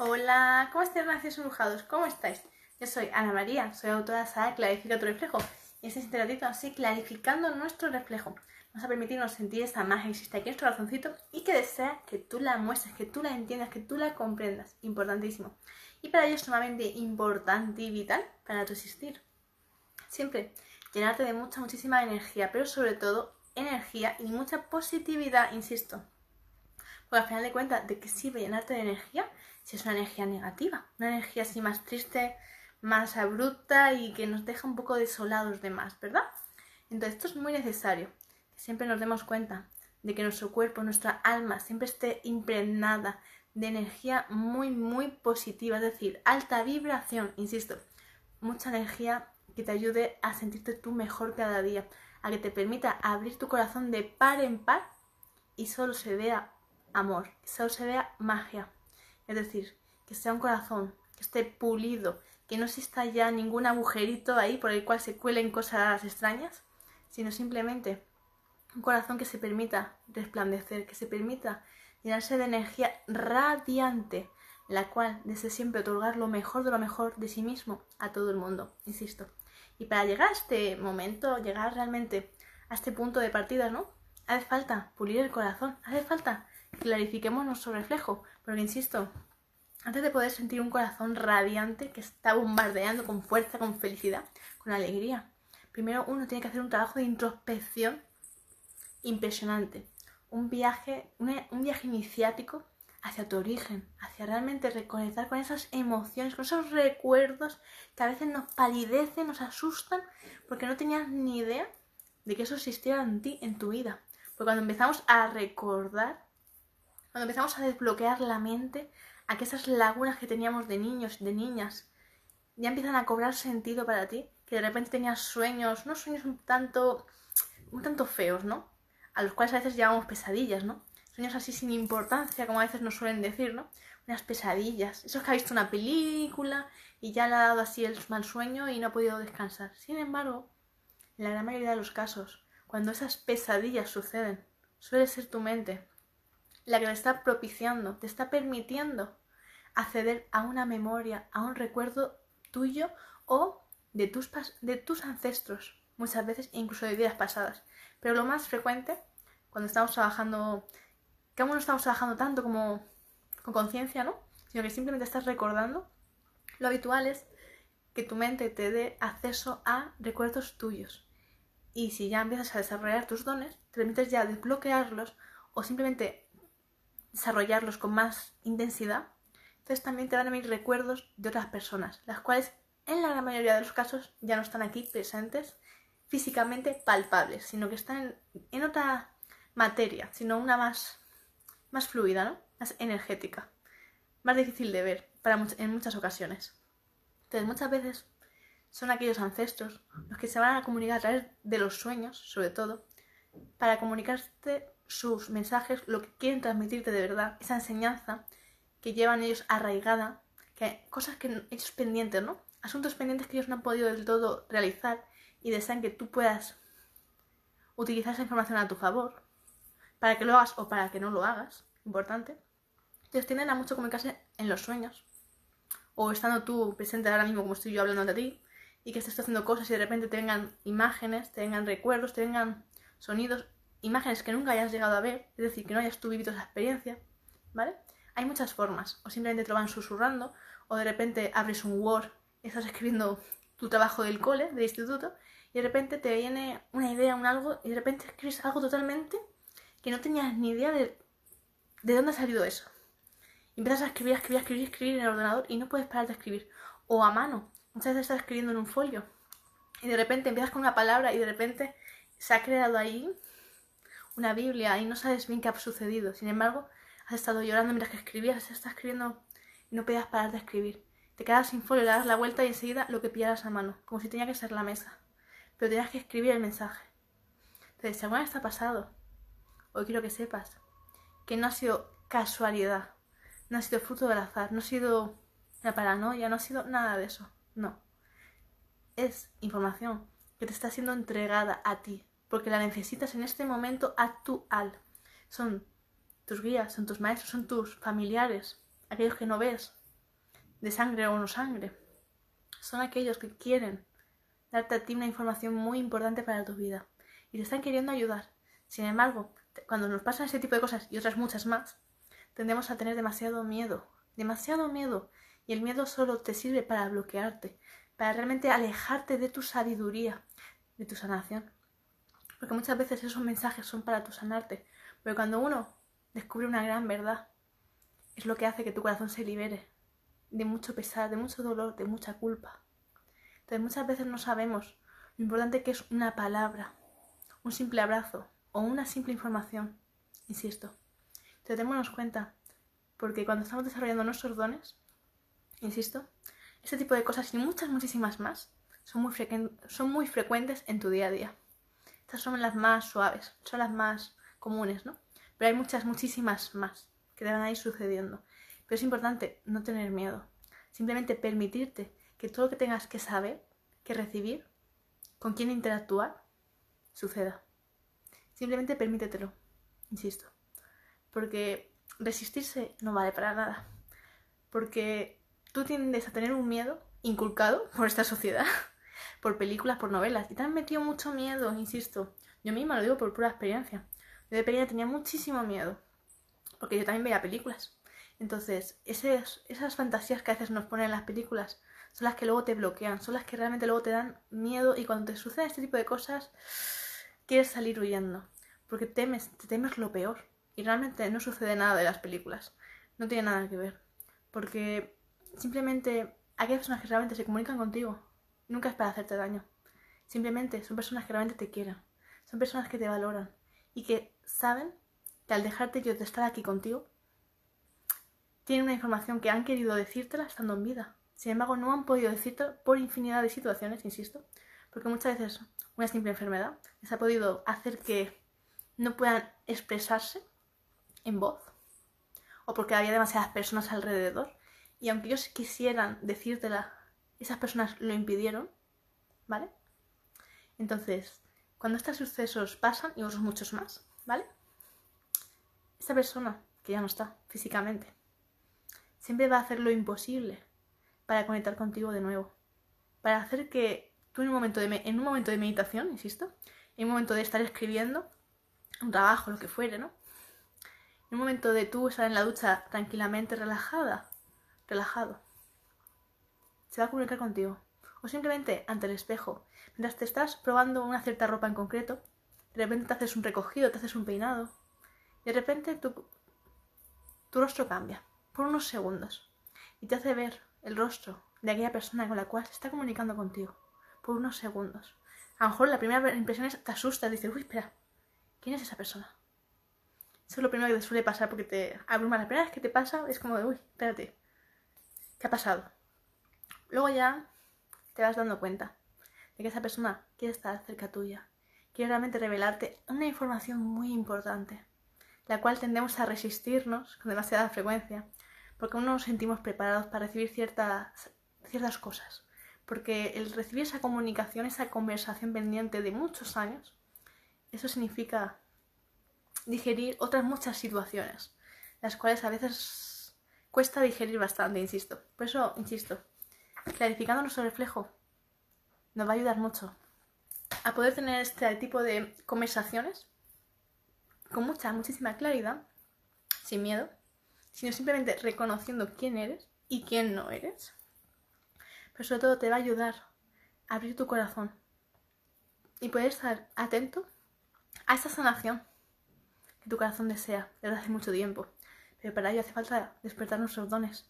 Hola, ¿cómo estáis, gracias embrujados? ¿Cómo estáis? Yo soy Ana María, soy autora de Sara Clarifica tu reflejo. Y este ratito así clarificando nuestro reflejo. Vamos a permitirnos sentir esa magia que existe aquí en nuestro corazoncito y que desea que tú la muestres, que tú la entiendas, que tú la comprendas. Importantísimo. Y para ello es sumamente importante y vital para tu existir. Siempre llenarte de mucha, muchísima energía, pero sobre todo energía y mucha positividad, insisto. Porque al final de cuentas, ¿de qué sirve llenarte de energía si es una energía negativa? Una energía así más triste, más abrupta y que nos deja un poco desolados de más, ¿verdad? Entonces esto es muy necesario, que siempre nos demos cuenta de que nuestro cuerpo, nuestra alma siempre esté impregnada de energía muy, muy positiva, es decir, alta vibración, insisto, mucha energía que te ayude a sentirte tú mejor cada día, a que te permita abrir tu corazón de par en par y solo se vea amor, que solo se vea magia. Es decir, que sea un corazón que esté pulido, que no exista ya ningún agujerito ahí por el cual se cuelen cosas extrañas, sino simplemente un corazón que se permita resplandecer, que se permita llenarse de energía radiante, la cual desee siempre otorgar lo mejor de lo mejor de sí mismo a todo el mundo, insisto. Y para llegar a este momento, llegar realmente a este punto de partida, ¿no? Hace falta pulir el corazón, hace falta clarifiquemos nuestro reflejo, porque insisto, antes de poder sentir un corazón radiante que está bombardeando con fuerza, con felicidad, con alegría, primero uno tiene que hacer un trabajo de introspección impresionante, un viaje, un viaje iniciático hacia tu origen, hacia realmente reconectar con esas emociones, con esos recuerdos que a veces nos palidecen, nos asustan, porque no tenías ni idea de que eso existiera en ti, en tu vida. Porque cuando empezamos a recordar, cuando empezamos a desbloquear la mente, a que esas lagunas que teníamos de niños, de niñas, ya empiezan a cobrar sentido para ti, que de repente tenías sueños, unos sueños un tanto, un tanto feos, ¿no? A los cuales a veces llamamos pesadillas, ¿no? Sueños así sin importancia, como a veces nos suelen decir, ¿no? Unas pesadillas. Eso es que ha visto una película y ya le ha dado así el mal sueño y no ha podido descansar. Sin embargo, en la gran mayoría de los casos, cuando esas pesadillas suceden, suele ser tu mente la que te está propiciando, te está permitiendo acceder a una memoria, a un recuerdo tuyo o de tus, de tus ancestros, muchas veces incluso de vidas pasadas. Pero lo más frecuente, cuando estamos trabajando que aún no estamos trabajando tanto como con conciencia, ¿no? Sino que simplemente estás recordando. Lo habitual es que tu mente te dé acceso a recuerdos tuyos. Y si ya empiezas a desarrollar tus dones, te permites ya desbloquearlos o simplemente desarrollarlos con más intensidad. Entonces también te van a venir recuerdos de otras personas, las cuales en la gran mayoría de los casos ya no están aquí presentes físicamente palpables, sino que están en, otra materia, sino una más más fluida, ¿no? Más energética, más difícil de ver para en muchas ocasiones. Entonces, muchas veces son aquellos ancestros los que se van a comunicar a través de los sueños, sobre todo, para comunicarte sus mensajes, lo que quieren transmitirte de verdad, esa enseñanza que llevan ellos arraigada, que cosas que ellos pendientes, ¿no? Asuntos pendientes que ellos no han podido del todo realizar y desean que tú puedas utilizar esa información a tu favor para que lo hagas o para que no lo hagas, importante. Entonces tienden a mucho comunicarse en los sueños. O estando tú presente ahora mismo como estoy yo hablando de ti y que estés haciendo cosas y de repente te vengan imágenes, te vengan recuerdos, te vengan sonidos, imágenes que nunca hayas llegado a ver, es decir, que no hayas tú vivido esa experiencia, ¿vale? Hay muchas formas, o simplemente te lo van susurrando, o de repente abres un Word, estás escribiendo tu trabajo del cole, del instituto, y de repente te viene una idea, un algo, y de repente escribes algo totalmente que no tenías ni idea de, de dónde ha salido eso. Y empiezas a escribir, a escribir, a escribir, escribir en el ordenador y no puedes parar de escribir. O a mano. Muchas veces estás escribiendo en un folio. Y de repente empiezas con una palabra y de repente se ha creado ahí una Biblia y no sabes bien qué ha sucedido. Sin embargo, has estado llorando mientras que escribías, estás escribiendo y no podías parar de escribir. Te quedas sin folio, le das la vuelta y enseguida lo que pillaras a mano, como si tenía que ser la mesa. Pero tenías que escribir el mensaje. Entonces, si alguna vez ha pasado Hoy quiero que sepas que no ha sido casualidad, no ha sido fruto del azar, no ha sido la paranoia, no ha sido nada de eso. No. Es información que te está siendo entregada a ti, porque la necesitas en este momento actual. Son tus guías, son tus maestros, son tus familiares, aquellos que no ves, de sangre o no sangre. Son aquellos que quieren darte a ti una información muy importante para tu vida y te están queriendo ayudar. Sin embargo, cuando nos pasan ese tipo de cosas y otras muchas más, tendemos a tener demasiado miedo, demasiado miedo. Y el miedo solo te sirve para bloquearte, para realmente alejarte de tu sabiduría, de tu sanación. Porque muchas veces esos mensajes son para tu sanarte. Pero cuando uno descubre una gran verdad, es lo que hace que tu corazón se libere de mucho pesar, de mucho dolor, de mucha culpa. Entonces muchas veces no sabemos lo importante que es una palabra, un simple abrazo o una simple información. Insisto. Entonces démonos cuenta, porque cuando estamos desarrollando nuestros dones, insisto, este tipo de cosas y muchas, muchísimas más son muy, son muy frecuentes en tu día a día. Estas son las más suaves, son las más comunes, ¿no? Pero hay muchas, muchísimas más que te van a ir sucediendo. Pero es importante no tener miedo. Simplemente permitirte que todo lo que tengas que saber, que recibir, con quién interactuar, suceda. Simplemente permítetelo, insisto. Porque resistirse no vale para nada. Porque tú tiendes a tener un miedo inculcado por esta sociedad, por películas, por novelas. Y te han metido mucho miedo, insisto. Yo misma lo digo por pura experiencia. Yo de pequeña tenía muchísimo miedo. Porque yo también veía películas. Entonces, esas, esas fantasías que a veces nos ponen en las películas son las que luego te bloquean, son las que realmente luego te dan miedo y cuando te sucede este tipo de cosas quieres salir huyendo, porque temes, te temes lo peor y realmente no sucede nada de las películas, no tiene nada que ver, porque simplemente aquellas personas que realmente se comunican contigo nunca es para hacerte daño, simplemente son personas que realmente te quieren, son personas que te valoran. Y que saben que al dejarte yo de estar aquí contigo tienen una información que han querido decírtela estando en vida. Sin embargo, no han podido decírtela por infinidad de situaciones, insisto, porque muchas veces una simple enfermedad les ha podido hacer que no puedan expresarse en voz, o porque había demasiadas personas alrededor, y aunque ellos quisieran decírtela, esas personas lo impidieron, ¿vale? Entonces, cuando estos sucesos pasan, y otros muchos más, ¿vale? Esta persona, que ya no está físicamente, siempre va a hacer lo imposible para conectar contigo de nuevo. Para hacer que tú en un momento de, en un momento de meditación, insisto, en un momento de estar escribiendo, un trabajo, lo que fuere, ¿no? En un momento de tú estar en la ducha tranquilamente relajada, relajado, se va a comunicar contigo. O simplemente ante el espejo, mientras te estás probando una cierta ropa en concreto, de repente te haces un recogido, te haces un peinado, y de repente tu, rostro cambia por unos segundos y te hace ver el rostro de aquella persona con la cual se está comunicando contigo por unos segundos. A lo mejor la primera impresión es te asustas, dices, uy, espera, ¿quién es esa persona? Eso es lo primero que te suele pasar porque te abruma. La primera vez que te pasa es como de, uy, espérate, ¿qué ha pasado? Luego ya te vas dando cuenta de que esa persona quiere estar cerca tuya, quiere realmente revelarte una información muy importante, la cual tendemos a resistirnos con demasiada frecuencia porque no nos sentimos preparados para recibir ciertas, ciertas cosas. Porque el recibir esa comunicación, esa conversación pendiente de muchos años, eso significa digerir otras muchas situaciones, las cuales a veces cuesta digerir bastante, insisto. Por eso, insisto, clarificando nuestro reflejo nos va a ayudar mucho a poder tener este tipo de conversaciones con mucha, muchísima claridad, sin miedo, sino simplemente reconociendo quién eres y quién no eres. Pero sobre todo te va a ayudar a abrir tu corazón y poder estar atento a esa sanación que tu corazón desea desde hace mucho tiempo. Pero para ello hace falta despertar nuestros dones,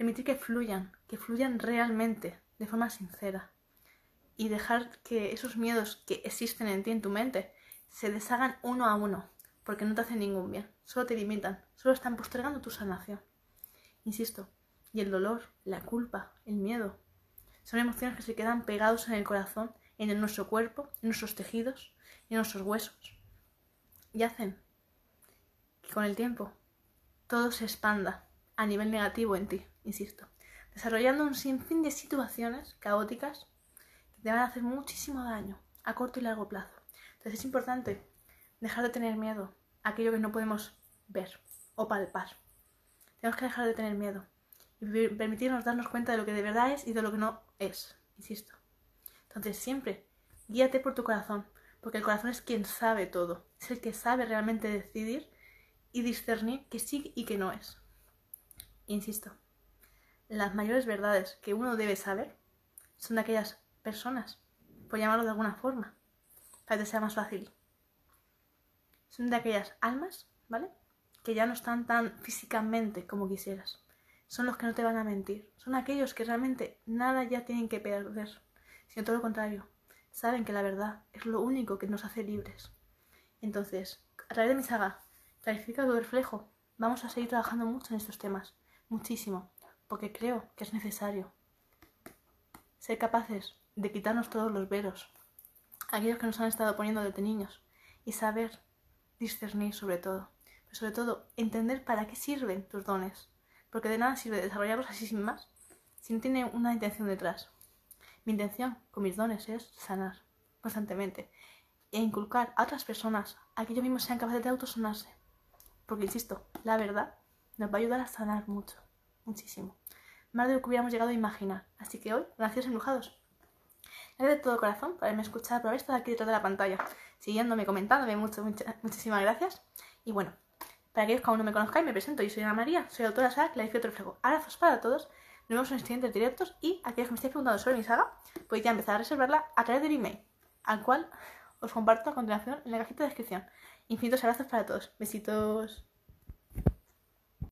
permitir que fluyan, que fluyan realmente, de forma sincera, y dejar que esos miedos que existen en ti, en tu mente, se deshagan uno a uno, porque no te hacen ningún bien, solo te limitan, solo están postergando tu sanación. Insisto, y el dolor, la culpa, el miedo, son emociones que se quedan pegados en el corazón, en nuestro cuerpo, en nuestros tejidos, en nuestros huesos, y hacen que con el tiempo todo se expanda a nivel negativo en ti, insisto, desarrollando un sinfín de situaciones caóticas que te van a hacer muchísimo daño a corto y largo plazo. Entonces es importante dejar de tener miedo a aquello que no podemos ver o palpar. Tenemos que dejar de tener miedo y permitirnos darnos cuenta de lo que de verdad es y de lo que no es, insisto. Entonces siempre guíate por tu corazón, porque el corazón es quien sabe todo, es el que sabe realmente decidir y discernir que sí y que no es. Insisto, las mayores verdades que uno debe saber son de aquellas personas, por llamarlo de alguna forma, para que sea más fácil. Son de aquellas almas, ¿vale? Que ya no están tan físicamente como quisieras. Son los que no te van a mentir. Son aquellos que realmente nada ya tienen que perder, sino todo lo contrario. Saben que la verdad es lo único que nos hace libres. Entonces, a través de mi saga, clarifica tu reflejo. Vamos a seguir trabajando mucho en estos temas. Muchísimo. Porque creo que es necesario. Ser capaces de quitarnos todos los veros. Aquellos que nos han estado poniendo desde niños. Y saber discernir sobre todo. Pero sobre todo, entender para qué sirven tus dones. Porque de nada sirve desarrollarlos así sin más, si no tiene una intención detrás. Mi intención con mis dones es sanar constantemente e inculcar a otras personas a que ellos mismos sean capaces de autosanarse. Porque, insisto, la verdad nos va a ayudar a sanar mucho, muchísimo. Más de lo que hubiéramos llegado a imaginar. Así que hoy, gracias embrujados. Gracias de todo corazón por haberme escuchado, por haber estado aquí detrás de la pantalla, siguiéndome, comentándome, mucho, muchísimas gracias. Y bueno, para aquellos que aún no me conozcáis, me presento. Yo soy Ana María, soy autora de la saga Clarifico Reflejo. Abrazos para todos. Nos vemos en los siguientes directos. Y aquellos que me estéis preguntando sobre mi saga, podéis ya empezar a reservarla a través del email, al cual os comparto a continuación en la cajita de descripción. Infinitos abrazos para todos. Besitos.